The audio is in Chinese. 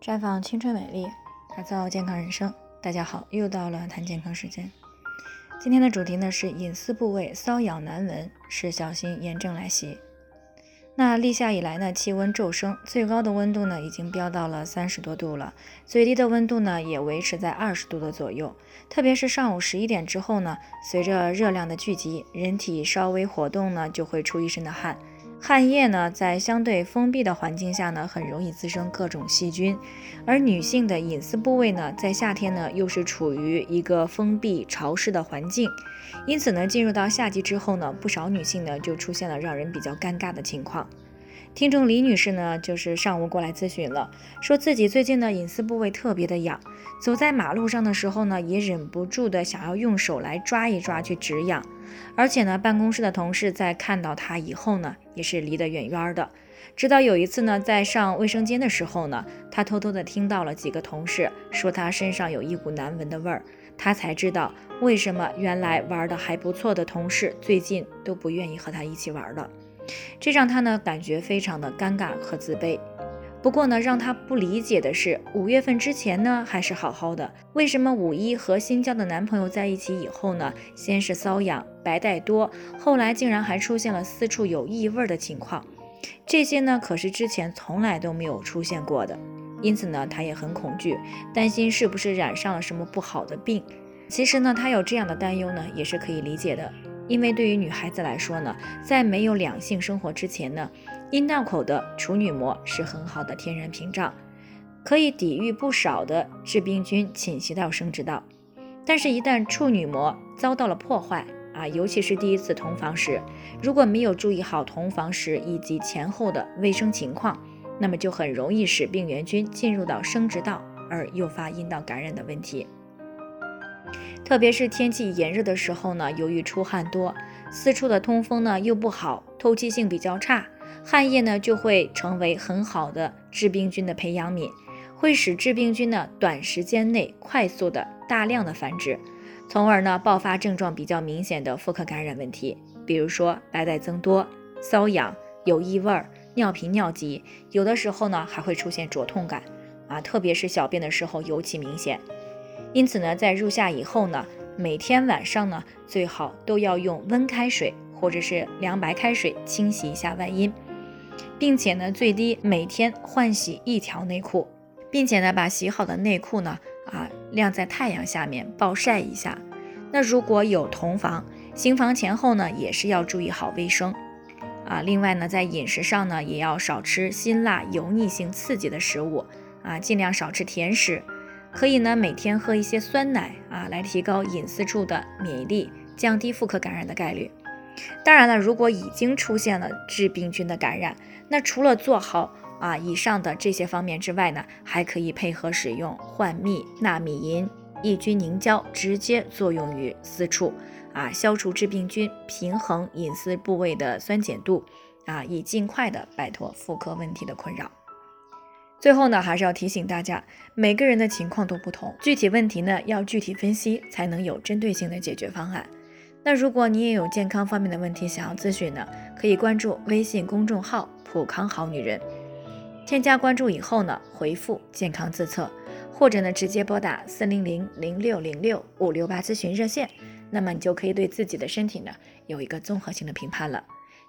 绽放青春美丽，打造健康人生。大家好，又到了谈健康时间。今天的主题呢是隐私部位瘙痒难闻，是小心炎症来袭。那立夏以来呢，气温骤升，最高的温度呢已经飙到了三十多度了，最低的温度呢也维持在二十度的左右。特别是上午十一点之后呢，随着热量的聚集，人体稍微活动呢就会出一身的汗。汗液呢，在相对封闭的环境下呢，很容易滋生各种细菌，而女性的隐私部位呢，在夏天呢，又是处于一个封闭潮湿的环境，因此呢，进入到夏季之后呢，不少女性呢，就出现了让人比较尴尬的情况。听众李女士呢，就是上午过来咨询了，说自己最近呢隐私部位特别的痒，走在马路上的时候呢，也忍不住的想要用手来抓一抓去止痒，而且呢，办公室的同事在看到她以后呢，也是离得远远的。直到有一次呢，在上卫生间的时候呢，她偷偷的听到了几个同事说她身上有一股难闻的味儿，她才知道为什么原来玩的还不错的同事最近都不愿意和她一起玩了。这让他呢感觉非常的尴尬和自卑。不过呢，让他不理解的是，五月份之前呢还是好好的，为什么五一和新交的男朋友在一起以后呢，先是瘙痒、白带多，后来竟然还出现了四处有异味的情况？这些呢可是之前从来都没有出现过的。因此呢，他也很恐惧，担心是不是染上了什么不好的病。其实呢，他有这样的担忧呢，也是可以理解的。因为对于女孩子来说呢，在没有两性生活之前呢，阴道口的处女膜是很好的天然屏障，可以抵御不少的致病菌侵袭到生殖道。但是，一旦处女膜遭到了破坏啊，尤其是第一次同房时，如果没有注意好同房时以及前后的卫生情况，那么就很容易使病原菌进入到生殖道，而诱发阴道感染的问题。特别是天气炎热的时候呢，由于出汗多，私处的通风呢又不好，透气性比较差，汗液呢就会成为很好的致病菌的培养皿，会使致病菌呢短时间内快速的大量的繁殖，从而呢爆发症状比较明显的妇科感染问题，比如说白带增多、瘙痒、有异味、尿频尿急，有的时候呢还会出现灼痛感，啊，特别是小便的时候尤其明显。因此呢，在入夏以后呢，每天晚上呢，最好都要用温开水或者是凉白开水清洗一下外阴，并且呢，最低每天换洗一条内裤，并且呢，把洗好的内裤呢，啊，晾在太阳下面暴晒一下。那如果有同房，行房前后呢，也是要注意好卫生啊。另外呢，在饮食上呢，也要少吃辛辣、油腻性刺激的食物啊，尽量少吃甜食。可以呢，每天喝一些酸奶啊，来提高隐私处的免疫力，降低妇科感染的概率。当然了，如果已经出现了致病菌的感染，那除了做好啊以上的这些方面之外呢，还可以配合使用焕蜜纳米银抑菌凝胶，直接作用于私处啊，消除致病菌，平衡隐私部位的酸碱度啊，以尽快的摆脱妇科问题的困扰。最后呢，还是要提醒大家，每个人的情况都不同，具体问题呢要具体分析，才能有针对性的解决方案。那如果你也有健康方面的问题想要咨询呢，可以关注微信公众号“普康好女人”，添加关注以后呢，回复“健康自测”，或者呢直接拨打四零零零六零六五六八咨询热线，那么你就可以对自己的身体呢有一个综合性的评判了。